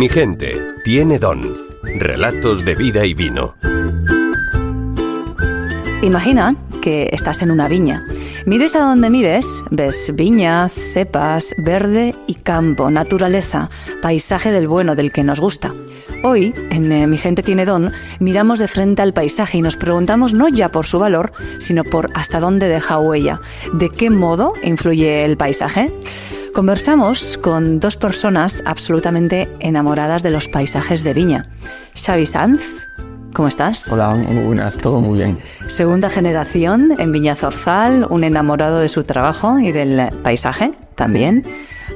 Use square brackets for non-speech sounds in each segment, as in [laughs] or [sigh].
Mi gente tiene don. Relatos de vida y vino. Imagina que estás en una viña. Mires a donde mires, ves viña, cepas, verde y campo, naturaleza, paisaje del bueno, del que nos gusta. Hoy, en eh, Mi gente tiene don, miramos de frente al paisaje y nos preguntamos no ya por su valor, sino por hasta dónde deja huella, de qué modo influye el paisaje. Conversamos con dos personas absolutamente enamoradas de los paisajes de viña. Xavi Sanz, ¿cómo estás? Hola, muy buenas, todo muy bien. Segunda generación en Viña Zorzal, un enamorado de su trabajo y del paisaje también.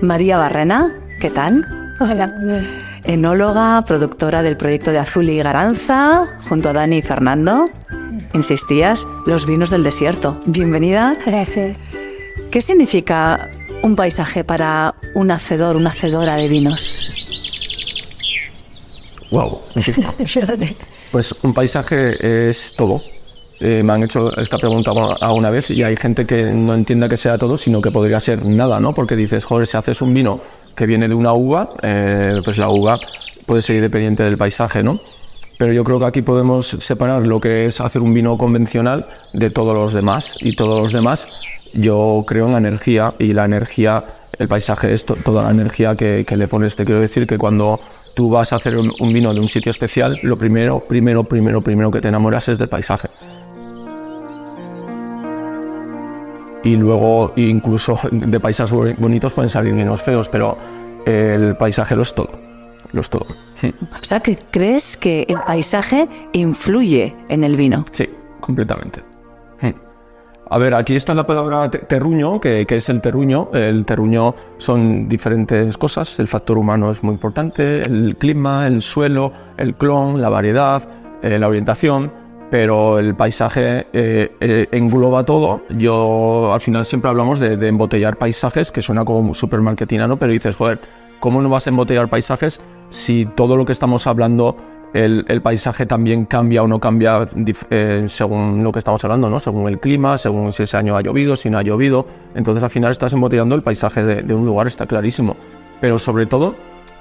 María Barrena, ¿qué tal? Hola. Enóloga, productora del proyecto de Azul y Garanza, junto a Dani y Fernando. Insistías, los vinos del desierto. Bienvenida. Gracias. ¿Qué significa un paisaje para un hacedor, una hacedora de vinos? Wow. [laughs] Pues un paisaje es todo. Eh, me han hecho esta pregunta alguna vez y hay gente que no entienda que sea todo, sino que podría ser nada, ¿no? Porque dices, joder, si haces un vino que viene de una uva, eh, pues la uva puede ser dependiente del paisaje, ¿no? Pero yo creo que aquí podemos separar lo que es hacer un vino convencional de todos los demás. Y todos los demás, yo creo en la energía y la energía, el paisaje es to- toda la energía que, que le pones. Te quiero decir que cuando tú vas a hacer un, vino de un sitio especial, lo primero, primero, primero, primero que te enamoras es del paisaje. y luego incluso de paisajes boni- bonitos pueden salir vinos feos, pero el paisaje lo es todo, lo es todo. O sea, que crees que el paisaje influye en el vino. Sí, completamente. A ver, aquí está la palabra te- terruño, que, que es el terruño. El terruño son diferentes cosas. El factor humano es muy importante, el clima, el suelo, el clon, la variedad, eh, la orientación. Pero el paisaje eh, eh, engloba todo. Yo al final siempre hablamos de, de embotellar paisajes, que suena como súper marketingano, pero dices, joder, ¿cómo no vas a embotellar paisajes si todo lo que estamos hablando el, paisaje también cambia o no cambia eh, según lo que estamos hablando, ¿no? Según el clima, según si ese año ha llovido, si no ha llovido. Entonces al final estás embotellando el paisaje de, un lugar, está clarísimo. Pero sobre todo,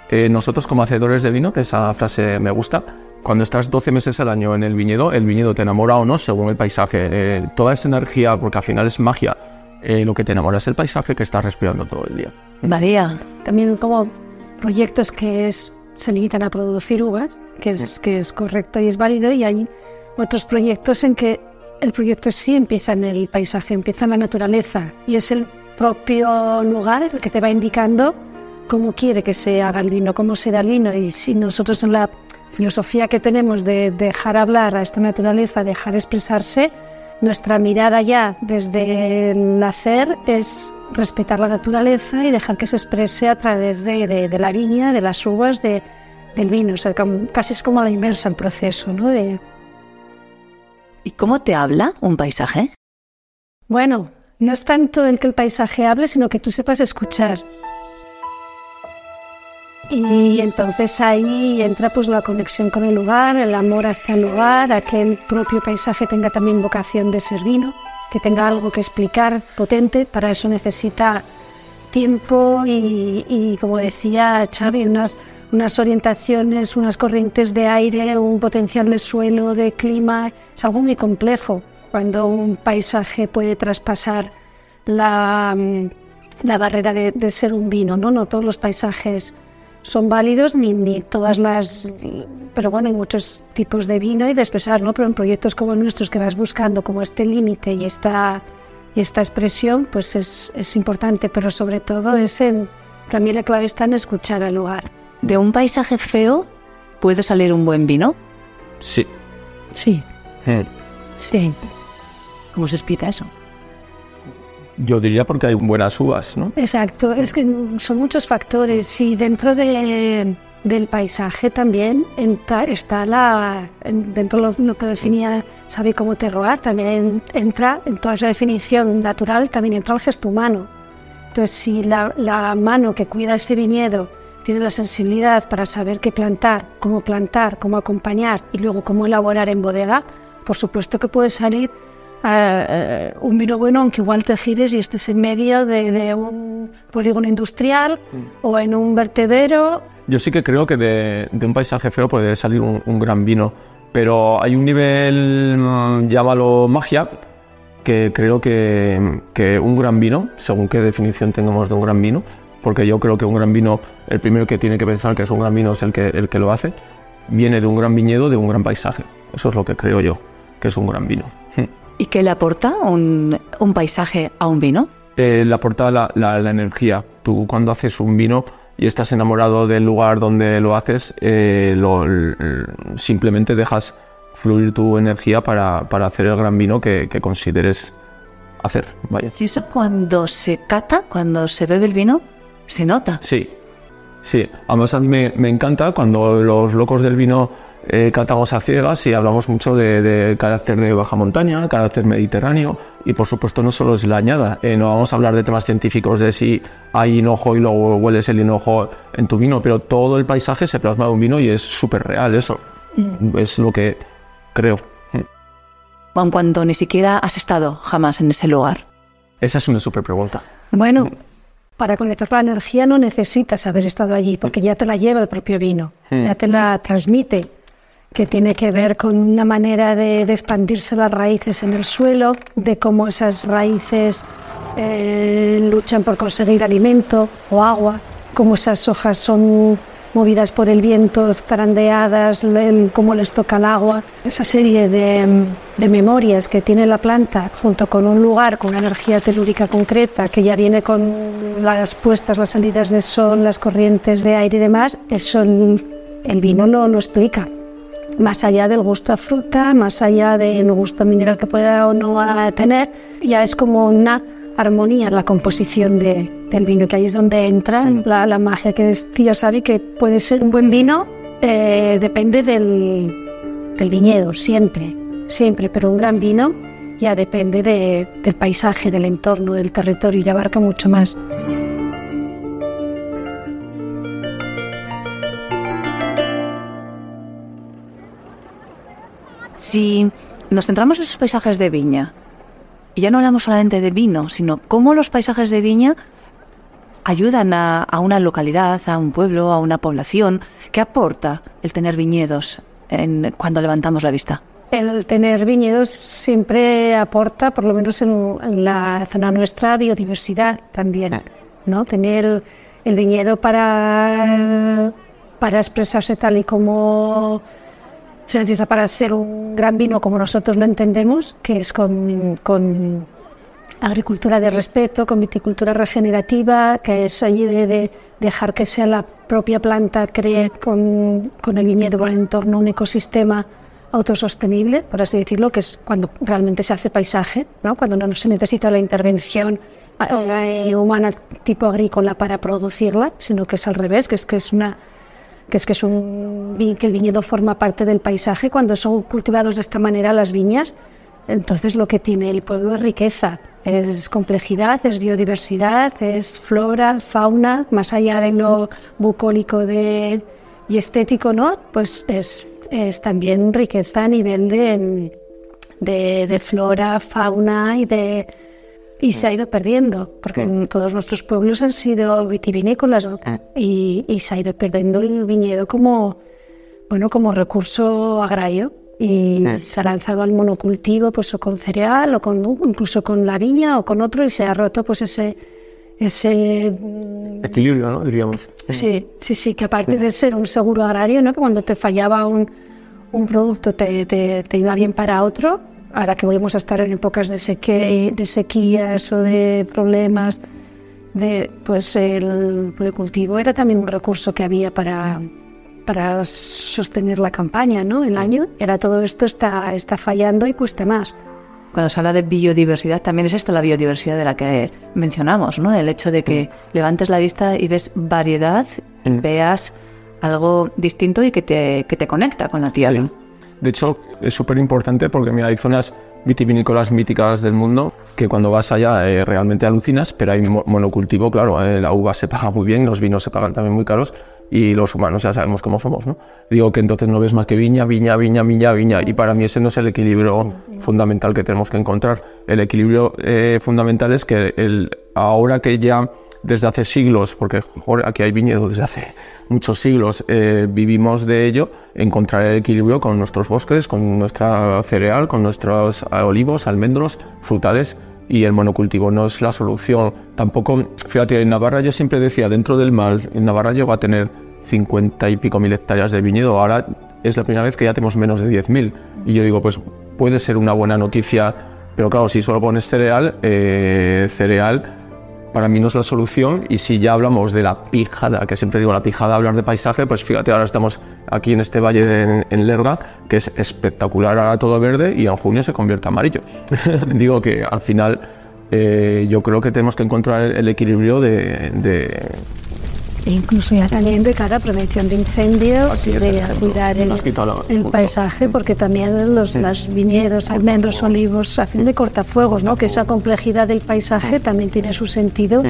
eh, nosotros como hacedores de vino, que esa frase me gusta, cuando estás 12 meses al año en el viñedo, el viñedo te enamora o no según el paisaje. Eh, toda esa energía, porque al final es magia, lo que te enamora es el paisaje que estás respirando todo el día. María, También como proyectos que es, se limitan a producir uvas, que es, que es correcto y es válido, y hay otros proyectos en que el proyecto sí empieza en el paisaje, empieza en la naturaleza, y es el propio lugar el que te va indicando cómo quiere que se haga el vino, cómo será el vino, y si nosotros en la filosofía que tenemos de dejar hablar a esta naturaleza, dejar expresarse, nuestra mirada ya desde el nacer es respetar la naturaleza y dejar que se exprese a través de, de- de la viña, de las uvas, de- del vino. O sea, casi es como a la inversa el proceso, ¿no? De, ¿y cómo te habla un paisaje? bueno, no es tanto el que el paisaje hable, sino que tú sepas escuchar. Y entonces ahí entra pues la conexión con el lugar, el amor hacia el lugar, a que el propio paisaje tenga también vocación de ser vino, que tenga algo que explicar potente. Para eso necesita tiempo y, y, como decía Xavi, unas, unas orientaciones, unas corrientes de aire, un potencial de suelo, de clima. Es algo muy complejo cuando un paisaje puede traspasar la, mm, la barrera de, de ser un vino. ¿no? no todos los paisajes son válidos ni, ni todas las... Pero bueno, hay muchos tipos de vino y de expresar, ¿no? Pero en proyectos como nuestros que vas buscando como este límite y esta, y esta expresión, pues es, es importante, pero sobre todo es en... Para mí la clave está en escuchar al lugar. ¿De un paisaje feo puede salir un buen vino? Sí. Sí, Eh, sí. ¿Cómo se explica eso? Yo diría porque hay buenas uvas, ¿no? Exacto, es que son muchos factores y dentro de, del paisaje también está la, en- dentro de lo, que definía Xavi como terroir, también entra en toda esa definición natural, también entra el gesto humano. Entonces, si la mano que cuida ese viñedo tiene la sensibilidad para saber qué plantar, cómo plantar, cómo acompañar y luego cómo elaborar en bodega, por supuesto que puede salir eh, un vino bueno, aunque igual te gires y estés en medio de, de un polígono industrial o en un vertedero. Yo sí que creo que de, de un paisaje feo puede salir un, un gran vino, pero hay un nivel, mm, llámalo magia, que creo que, que un gran vino, según qué definición tengamos de un gran vino, porque yo creo que un gran vino, el primero que tiene que pensar que es un gran vino es el que, el que lo hace, viene de un gran viñedo, de un gran paisaje. Eso es lo que creo yo, que es un gran vino. ¿Y qué le aporta un, un paisaje a un vino? Eh, le aporta la, la- la energía. Tú cuando haces un vino y estás enamorado del lugar donde lo haces, eh, lo- simplemente dejas fluir tu energía para, para hacer el gran vino que, que consideres hacer. Vaya. ¿Y eso cuando se cata, cuando se bebe el vino, se nota? Sí, sí. Además a mí me, me encanta cuando los locos del vino eh, a ciegas y hablamos mucho de, de carácter de baja montaña, carácter mediterráneo y por supuesto no solo es la añada. Eh, no vamos a hablar de temas científicos de si hay hinojo y luego hueles el hinojo en tu vino, pero todo el paisaje se plasma en un vino y es súper real eso. Es lo que creo. Aun cuando ni siquiera has estado jamás en ese lugar. Esa es una súper pregunta. Bueno, para conectar la energía no necesitas haber estado allí, porque ya te la lleva el propio vino, ya te la transmite, que tiene que ver con una manera de, expandirse las raíces en el suelo, de cómo esas raíces eh, luchan por conseguir alimento o agua, cómo esas hojas son movidas por el viento, zarandeadas, cómo les toca el agua. Esa serie de, memorias que tiene la planta junto con un lugar con una energía telúrica concreta que ya viene con las puestas, las salidas de sol, las corrientes de aire y demás, eso el, el vino no lo explica. Más allá del gusto a fruta, más allá del gusto mineral que pueda o no tener, ya es como una armonía la composición de- del vino, que ahí es donde entra la, la magia, que es- que ya sabe que puede ser un buen vino, eh, depende del, del viñedo, siempre, siempre, pero un gran vino ya depende de- del paisaje, del entorno, del territorio, y abarca mucho más. Si nos centramos en esos paisajes de viña, y ya no hablamos solamente de vino, sino cómo los paisajes de viña ayudan a, a una localidad, a un pueblo, a una población, ¿qué aporta el tener viñedos en- cuando levantamos la vista? El tener viñedos siempre aporta, por lo menos en, en la zona nuestra, biodiversidad también, ¿no? Tener el, el viñedo para, para expresarse tal y como se necesita para hacer un gran vino como nosotros lo entendemos, que es con, con agricultura de respeto, con viticultura regenerativa, que es allí de, de dejar que sea la propia planta cree con, con el viñedo o el entorno un ecosistema autosostenible, por así decirlo, que es cuando realmente se hace paisaje, ¿no? cuando no se necesita la intervención eh, humana tipo agrícola para producirla, sino que es al revés, que es que es una que es que el viñedo forma parte del paisaje cuando son cultivados de esta manera las viñas entonces lo que tiene el pueblo es riqueza es complejidad es biodiversidad es flora fauna más allá de lo bucólico de y estético no pues es, es también riqueza a nivel de, de flora fauna y de y se ha ido perdiendo, porque en todos nuestros pueblos han sido vitivinícolas ¿no? y, y se ha ido perdiendo el viñedo como, bueno, como recurso agrario y se ha lanzado al monocultivo pues o con cereal o con incluso con la viña o con otro y se ha roto pues ese ese mm, Equilibrio, ¿no? Diríamos. Sí, sí, sí, que aparte de ser un seguro agrario, ¿no? que cuando te fallaba un, un producto te, te- te iba bien para otro, ahora que volvemos a estar en épocas de, seque- de sequías o de problemas, de, pues el cultivo era también un recurso que había para, para sostener la campaña, ¿no? el año. Era todo esto está, está fallando y cuesta más. Cuando se habla de biodiversidad, también es esto la biodiversidad de la que mencionamos, ¿no? El hecho de que levantes la vista y ves variedad, veas algo distinto y que te, que te conecta con la tierra. De hecho, es súper importante porque mira, hay zonas vitivinícolas míticas del mundo que cuando vas allá eh, realmente alucinas, pero hay mo- monocultivo, claro, eh, la uva se paga muy bien, los vinos se pagan también muy caros y los humanos ya sabemos cómo somos, ¿no? Digo que entonces no ves más que viña, viña, viña, viña, viña, y para mí ese no es el equilibrio fundamental que tenemos que encontrar. El equilibrio eh, fundamental es que el, ahora que ya desde hace siglos, porque aquí hay viñedo desde hace muchos siglos, eh, vivimos de ello, encontrar el equilibrio con nuestros bosques, con nuestra cereal, con nuestros olivos, almendros, frutales, y el monocultivo no es la solución. Tampoco, fíjate, en Navarra yo siempre decía, dentro del mar, en Navarra llegó a tener 50 y pico mil hectáreas de viñedo, ahora es la primera vez que ya tenemos menos de 10.000. Y yo digo, pues puede ser una buena noticia, pero claro, si solo pones cereal, eh, cereal para mí no es la solución y si ya hablamos de la pijada, que siempre digo la pijada hablar de paisaje, pues fíjate, ahora estamos aquí en este valle en, Lerga, que es espectacular, ahora todo verde y en junio se convierte amarillo. [laughs] digo que al final eh, yo creo que tenemos que encontrar el, equilibrio de e incluso ya también de cara a prevención de incendios, de cuidar el, paisaje, porque también los viñedos, almendros, olivos hacen de cortafuegos, ¿no? que esa complejidad del paisaje también tiene su sentido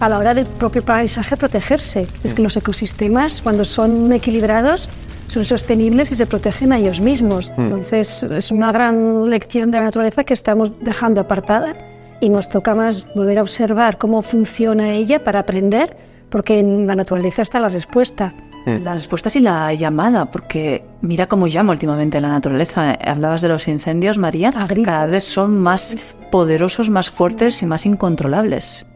a la hora del propio paisaje protegerse. Es que los ecosistemas, cuando son equilibrados, son sostenibles y se protegen a ellos mismos. Entonces, es una gran lección de la naturaleza que estamos dejando apartada y nos toca más volver a observar cómo funciona ella para aprender porque en la naturaleza está la respuesta. Mm. La respuesta es y la llamada, porque mira cómo llama últimamente la naturaleza. Hablabas de los incendios, María. Cada vez son más poderosos, más fuertes y más incontrolables.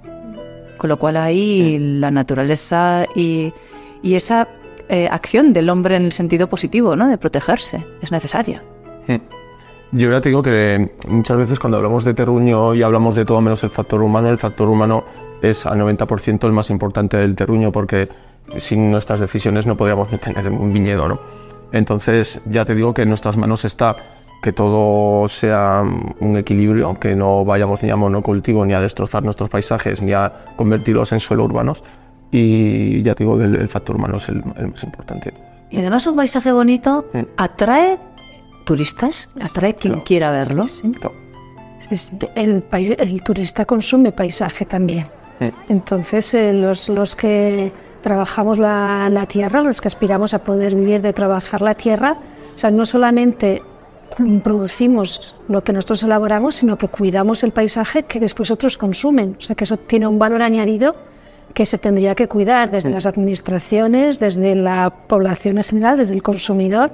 Con lo cual ahí mm. la naturaleza y, esa eh, acción del hombre en el sentido positivo, ¿no? De protegerse, es necesaria. Mm. Yo ya te digo que muchas veces cuando hablamos de terruño y hablamos de todo menos el factor humano, el factor humano es al 90% el más importante del terruño porque sin nuestras decisiones no podríamos tener un viñedo, ¿no? Entonces ya te digo que en nuestras manos está que todo sea un equilibrio, que no vayamos ni a monocultivo, ni a destrozar nuestros paisajes, ni a convertirlos en suelo urbanos. Y ya te digo que el, factor humano es el, más importante. Y además un paisaje bonito atrae turistas, atrae quien quiera verlo. El, el turista consume paisaje también. Entonces, eh, los, los, que trabajamos la, la, tierra, los que aspiramos a poder vivir de trabajar la tierra, o sea, no solamente producimos lo que nosotros elaboramos, sino que cuidamos el paisaje que después otros consumen. O sea, que eso tiene un valor añadido que se tendría que cuidar desde las administraciones, desde la población en general, desde el consumidor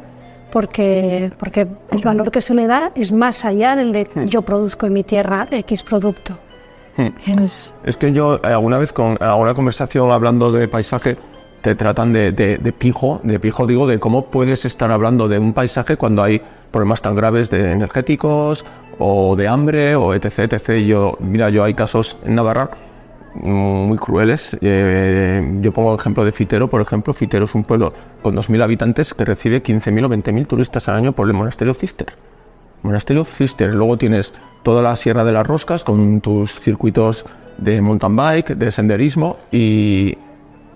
porque, porque el valor que se le da es más allá del de hmm. yo produzco en mi tierra X producto. Hmm. Es... que yo eh, alguna vez con alguna conversación hablando de paisaje te tratan de, de, pijo, de pijo digo, de cómo puedes estar hablando de un paisaje cuando hay problemas tan graves de energéticos o de hambre o etc, etc. Yo, mira, yo hay casos en Navarra muy crueles. Eh, yo pongo el ejemplo de Fitero, por ejemplo. Fitero es un pueblo con 2.000 habitantes que recibe 15.000 o 20.000 turistas al año por el monasterio Cister. Monasterio Cister. Luego tienes toda la Sierra de las Roscas con tus circuitos de mountain bike, de senderismo y,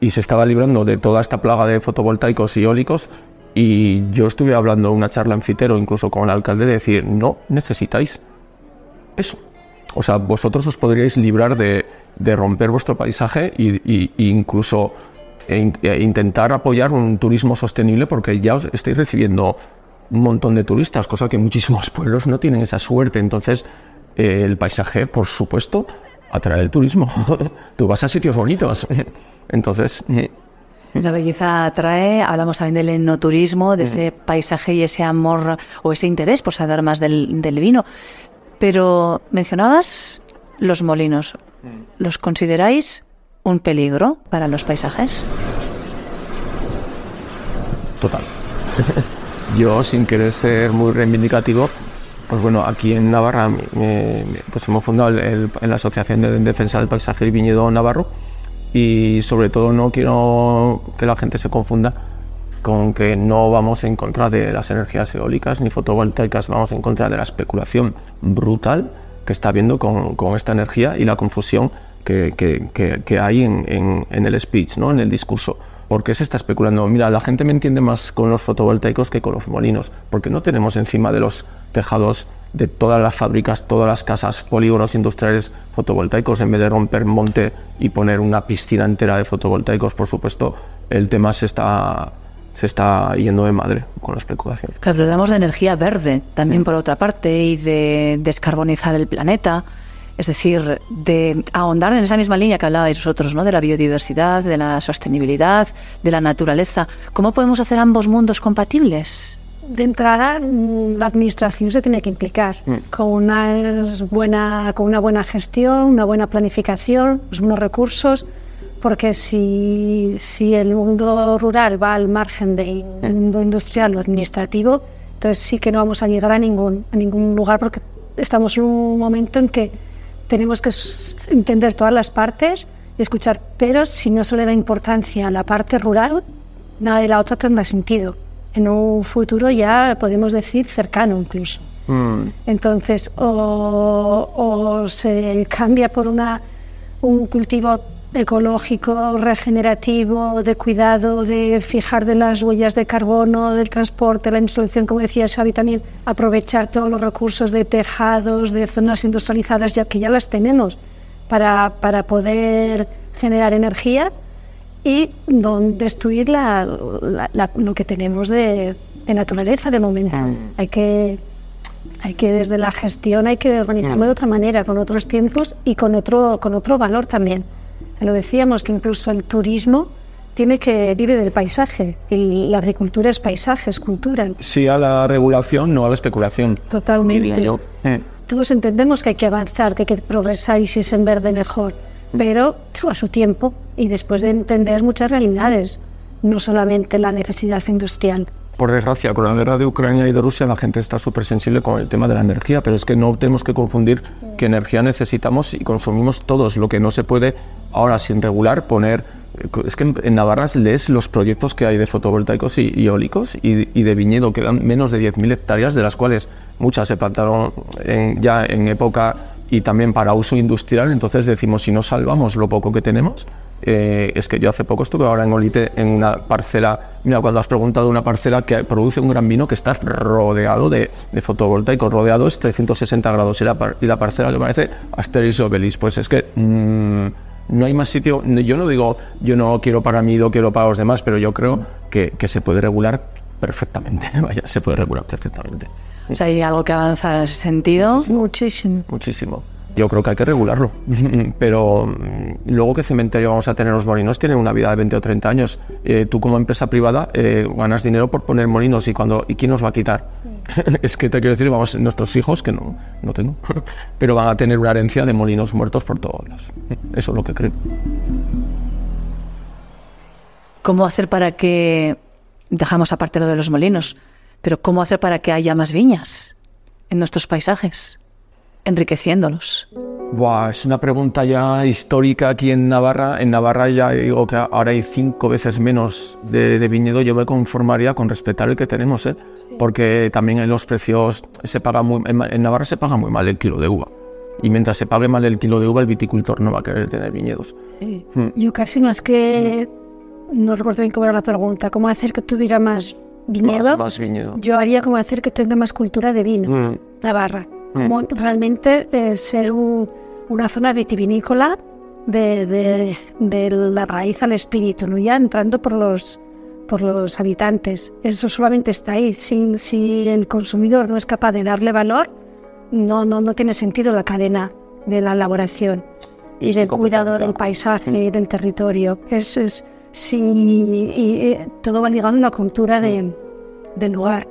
y se estaba librando de toda esta plaga de fotovoltaicos y eólicos. Y yo estuve hablando una charla en Fitero, incluso con el alcalde, de decir, no necesitáis eso. O sea, vosotros os podríais librar de, de romper vuestro paisaje e, incluso e, e intentar apoyar un turismo sostenible porque ya os estáis recibiendo un montón de turistas, cosa que muchísimos [laughs] pueblos no tienen esa suerte. Entonces, eh, el paisaje, por supuesto, atrae el turismo. [laughs] Tú vas a sitios bonitos. [laughs] Entonces... Eh, la belleza atrae, hablamos también del enoturismo, de ese paisaje y ese amor o ese interés por saber más del, del vino. Pero mencionabas los molinos. ¿Los consideráis un peligro para los paisajes? Total. [laughs] Yo, sin querer ser muy reivindicativo, pues bueno, aquí en Navarra pues hemos fundado en la Asociación de Defensa del Paisaje y Viñedo Navarro y sobre todo no quiero que la gente se confunda con que no vamos en contra de las energías eólicas ni fotovoltaicas, vamos en contra de la especulación brutal que está habiendo con, con esta energía y la confusión que, que, que hay en, en, en, el speech, ¿no? en el discurso. ¿Por qué se está especulando? Mira, la gente me entiende más con los fotovoltaicos que con los molinos, porque no tenemos encima de los tejados de todas las fábricas, todas las casas, polígonos industriales fotovoltaicos, en vez de romper monte y poner una piscina entera de fotovoltaicos, por supuesto, el tema se está se está yendo de madre con la especulación. Claro, hablamos de energía verde también por otra parte y de descarbonizar el planeta. Es decir, de ahondar en esa misma línea que hablabais vosotros, ¿no? De la biodiversidad, de la sostenibilidad, de la naturaleza. ¿Cómo podemos hacer ambos mundos compatibles? De entrada, mm, la administración se tiene que implicar con, una buena, con una buena gestión, una buena planificación, los buenos recursos, porque si, si el mundo rural va al margen del mundo industrial o administrativo, entonces sí que no vamos a llegar a ningún, a ningún lugar porque estamos en un momento en que tenemos que entender todas las partes y escuchar, pero si no se le da importancia a la parte rural, nada de la otra tendrá sentido. En un futuro ya podemos decir cercano incluso. Mm. Entonces, o, o se cambia por una, un cultivo ecológico, regenerativo, de cuidado, de fijar de las huellas de carbono, del transporte, la instalación, como decía Xavi, también aprovechar todos los recursos de tejados, de zonas industrializadas, ya que ya las tenemos, para, para poder generar energía y no destruir la, la- la- lo que tenemos de, de naturaleza de momento. Hay que hay que desde la gestión hay que organizarlo de otra manera, con otros tiempos y con otro, con otro valor también. Lo decíamos que incluso el turismo tiene que vive del paisaje y la agricultura es paisaje, es cultura. Sí a la regulación, no a la especulación. Totalmente. yo. Eh. Todos entendemos que hay que avanzar, que hay que progresar y si es en verde mejor, pero a su tiempo y después de entender muchas realidades, no solamente la necesidad industrial. Por desgracia, con la guerra de Ucrania y de Rusia la gente está súper sensible con el tema de la energía, pero es que no tenemos que confundir que energía necesitamos y consumimos todos. Lo que no se puede ahora sin regular poner... Es que en- Navarra lees los proyectos que hay de fotovoltaicos y, eólicos y, de viñedo, que dan menos de 10.000 hectáreas, de las cuales muchas se plantaron ya en época y también para uso industrial. Entonces decimos, si no salvamos lo poco que tenemos, eh, es que yo hace poco estuve ahora en Olite en una parcela, mira, cuando has preguntado una parcela que produce un gran vino que está rodeado de, fotovoltaicos, rodeado es 360 grados y la, parcela que parece Asterix y Obelix. Pues es que mm, no hay más sitio, yo no digo yo no quiero para mí, lo quiero para los demás, pero yo creo que, que se puede regular perfectamente, [laughs] vaya, se puede regular perfectamente. O sea, hay algo que avanzar en ese sentido. Muchísimo. Muchísimo. Yo creo que hay que regularlo. [laughs] Pero mm, luego qué cementerio vamos a tener los molinos tienen una vida de 20 o 30 años. Eh, tú como empresa privada eh, ganas dinero por poner molinos y cuando y quién nos va a quitar. [laughs] es que te quiero decir, vamos, nuestros hijos que no no tengo, [laughs] pero van a tener una herencia de molinos muertos por todos lados. Eso es lo que creo. ¿Cómo hacer para que, dejamos aparte lo de los molinos, pero cómo hacer para que haya más viñas en nuestros paisajes, enriqueciéndolos? Buah, es una pregunta ya histórica aquí en Navarra. En Navarra ya digo que ahora hay cinco veces menos de, de viñedo. Yo me conformaría con respetar el que tenemos, ¿eh? Porque también en los precios se paga muy, en, Navarra se paga muy mal el kilo de uva. Y mientras se pague mal el kilo de uva, el viticultor no va a querer tener viñedos. Hmm. Yo casi más que, no recuerdo bien cómo era la pregunta, cómo hacer que tuviera más viñedo, Más, más viñedo. yo haría como hacer que tenga más cultura de vino, Mm. Navarra. Como realmente eh, ser un- una zona vitivinícola de, de- de la raíz al espíritu, ¿no? ya entrando por los, por los habitantes. Eso solamente está ahí. Si, si el consumidor no es capaz de darle valor, no, no, no tiene sentido la cadena de la elaboración y del cuidado del paisaje y del territorio. Es, es, sí, y, eh, todo va ligado a una cultura de- del lugar.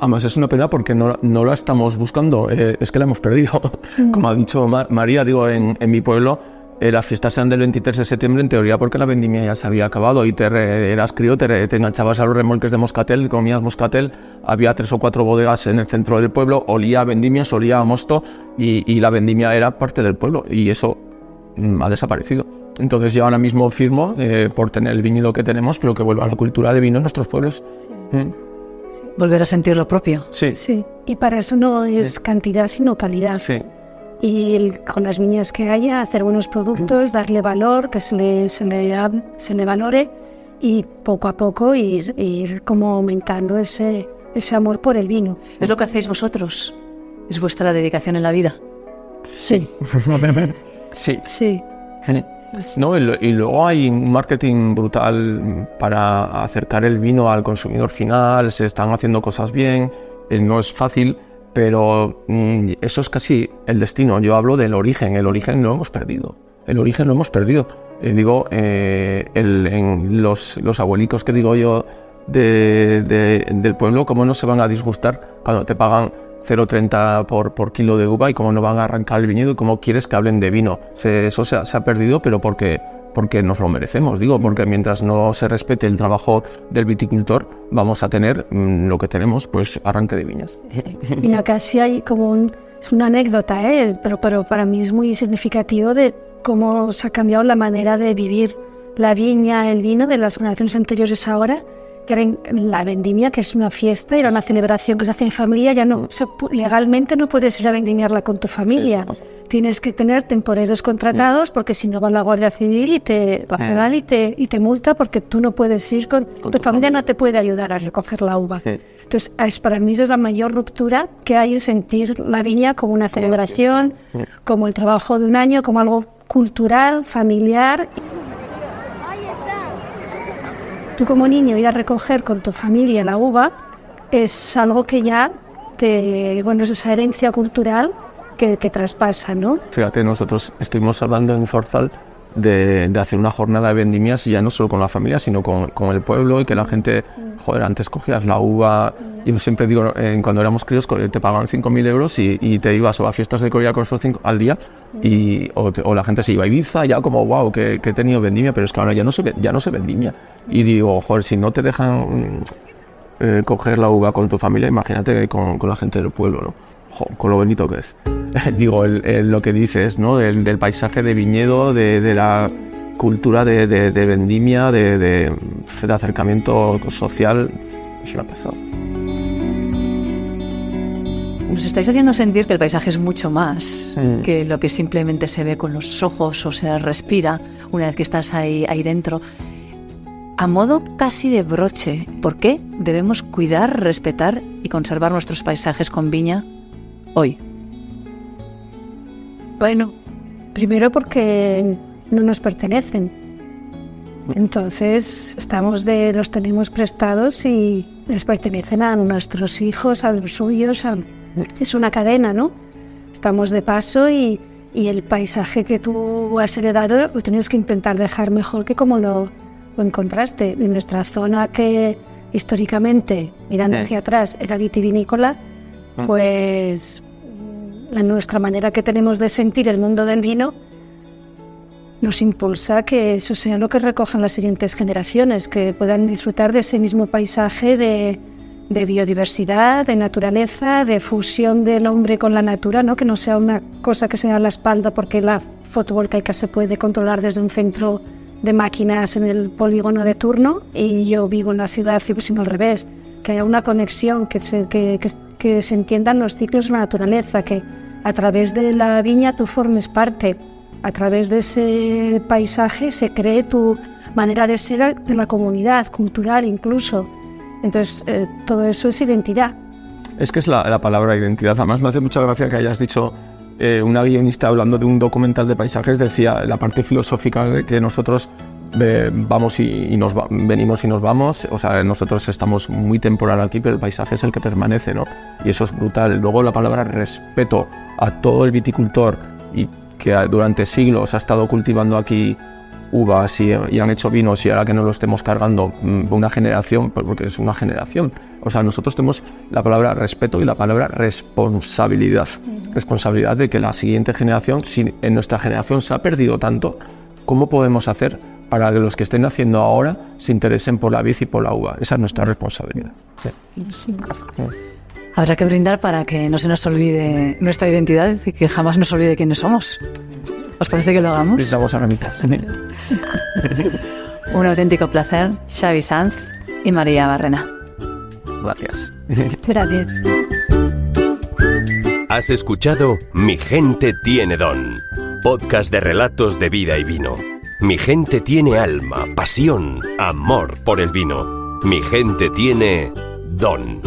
Además es una pena porque no, no la estamos buscando, eh, es que la hemos perdido. [laughs] Como ha dicho Ma- María, digo, en, en mi pueblo eh, las fiestas eran del 23 de septiembre en teoría porque la vendimia ya se había acabado y te re- eras crío, te, re- te enganchabas a los remolques de moscatel, comías moscatel, había tres o cuatro bodegas en el centro del pueblo, olía a vendimias, olía a mosto y, y la vendimia era parte del pueblo y eso mm, ha desaparecido. Entonces yo ahora mismo firmo eh, por tener el viñedo que tenemos, pero que vuelva a la cultura de vino en nuestros pueblos. Mm, Volver a sentir lo propio. Sí, Sí, y para eso no es cantidad, sino calidad. sí. Y el- con las viñas que haya, hacer buenos productos, darle valor, que se le, se le, se le valore y poco a poco ir, ir como aumentando ese, ese amor por el vino. Es lo que hacéis vosotros. ¿Es vuestra dedicación en la vida? Sí. Sí. Sí. No, y, lo- y luego hay un marketing brutal para acercar el vino al consumidor final, se están haciendo cosas bien, eh, no es fácil, pero mm, eso es casi el destino. Yo hablo del origen, el origen lo hemos perdido, el origen lo hemos perdido. Eh, digo, eh, los, los abuelicos que digo yo de- de- del pueblo, ¿cómo no se van a disgustar cuando te pagan 0,30 por, por kilo de uva y cómo no van a arrancar el viñedo y cómo quieres que hablen de vino. Eso se ha perdido, pero porque, porque nos lo merecemos, digo, porque mientras no se respete el trabajo del viticultor, vamos a tener mm, lo que tenemos, pues arranque de viñas. Mira, casi hay como un, es una anécdota, ¿eh? pero, pero para mí es muy significativo de cómo se ha cambiado la manera de vivir la viña, el vino de las generaciones anteriores ahora, la vendimia, que es una fiesta, era una celebración que se hace en familia, ya no, se legalmente no puedes ir a vendimiarla con tu familia. Tienes que tener temporeros contratados porque si no va la Guardia Civil y te, la Federal y te, y te multa porque tú no puedes ir con, tu familia no te puede ayudar a recoger la uva. Entonces, es, para mí esa es la mayor ruptura que hay en sentir la viña como una celebración, como el trabajo de un año, como algo cultural, familiar. Tú como niño ir a recoger con tu familia la uva es algo que ya te, bueno, es esa herencia cultural que, que traspasa, ¿no? Fíjate, nosotros estuvimos hablando en Zorzal de, hacer una jornada de vendimias ya no solo con la familia, sino con, con el pueblo y que la gente, joder, antes cogías la uva. Yo siempre digo, eh, cuando éramos críos co- te pagaban 5.000 euros y, y te ibas o a fiestas de Corea con esos cinco al día y, o, la gente se iba a Ibiza ya como, wow, que, que he tenido vendimia, pero es que ahora ya no se, ya no se vendimia. Y digo, joder, si no te dejan eh, coger la uva con tu familia, imagínate con, con la gente del pueblo, con lo bonito que es. [laughs] Digo, el- el- lo que dices, ¿no? Del, del paisaje de viñedo, de, de la cultura de, de- de vendimia, de, acercamiento social, es una pasada. Nos estáis haciendo sentir que el paisaje es mucho más Mm. que lo que simplemente se ve con los ojos o se respira una vez que estás ahí, ahí dentro. A modo casi de broche, ¿por qué debemos cuidar, respetar y conservar nuestros paisajes con viña hoy? Bueno, primero porque no nos pertenecen. Entonces, estamos de los tenemos prestados y les pertenecen a nuestros hijos, a los suyos. a- Es una cadena, ¿no? Estamos de paso y, y el paisaje que tú has heredado lo tienes que intentar dejar mejor que como lo, lo encontraste. En nuestra zona que históricamente, mirando Sí. hacia atrás, era vitivinícola, Mm. pues la nuestra manera que tenemos de sentir el mundo del vino nos impulsa a que eso sea lo que recojan las siguientes generaciones, que puedan disfrutar de ese mismo paisaje de, biodiversidad, de naturaleza, de fusión del hombre con la natura, ¿no? que no sea una cosa que sea a la espalda porque la fotovoltaica se puede controlar desde un centro de máquinas en el polígono de turno y yo vivo en la ciudad y pues, sino al revés, que haya una conexión, que se, que se entiendan los ciclos de la naturaleza, que a través de la viña tú formes parte, a través de ese paisaje se cree tu manera de ser de la comunidad, cultural incluso. Entonces, eh, todo eso es identidad. Es que es la, la palabra identidad. Además, me hace mucha gracia que hayas dicho, eh, una guionista hablando de un documental de paisajes, decía la parte filosófica de que nosotros eh, vamos y, y nos va- venimos y nos vamos. O sea, nosotros estamos muy temporal aquí, pero el paisaje es el que permanece, ¿no? Y eso es brutal. Luego la palabra respeto a todo el viticultor y que durante siglos ha estado cultivando aquí uvas y, y han hecho vinos y ahora que no lo estemos cargando mm, una generación, pues porque es una generación. O sea, nosotros tenemos la palabra respeto y la palabra responsabilidad. Responsabilidad de que la siguiente generación, si en nuestra generación se ha perdido tanto, ¿cómo podemos hacer para que los que estén haciendo ahora se interesen por la vid y por la uva? Esa es nuestra responsabilidad. Sí. Habrá que brindar para que no se nos olvide nuestra identidad y que jamás nos olvide quiénes somos. ¿Os parece que lo hagamos? Brindamos ahora mismo. [laughs] Un auténtico placer, Xavi Sanz y María Barrena. Gracias. Gracias. Has escuchado Mi gente tiene don, podcast de relatos de vida y vino. Mi gente tiene alma, pasión, amor por el vino. Mi gente tiene don.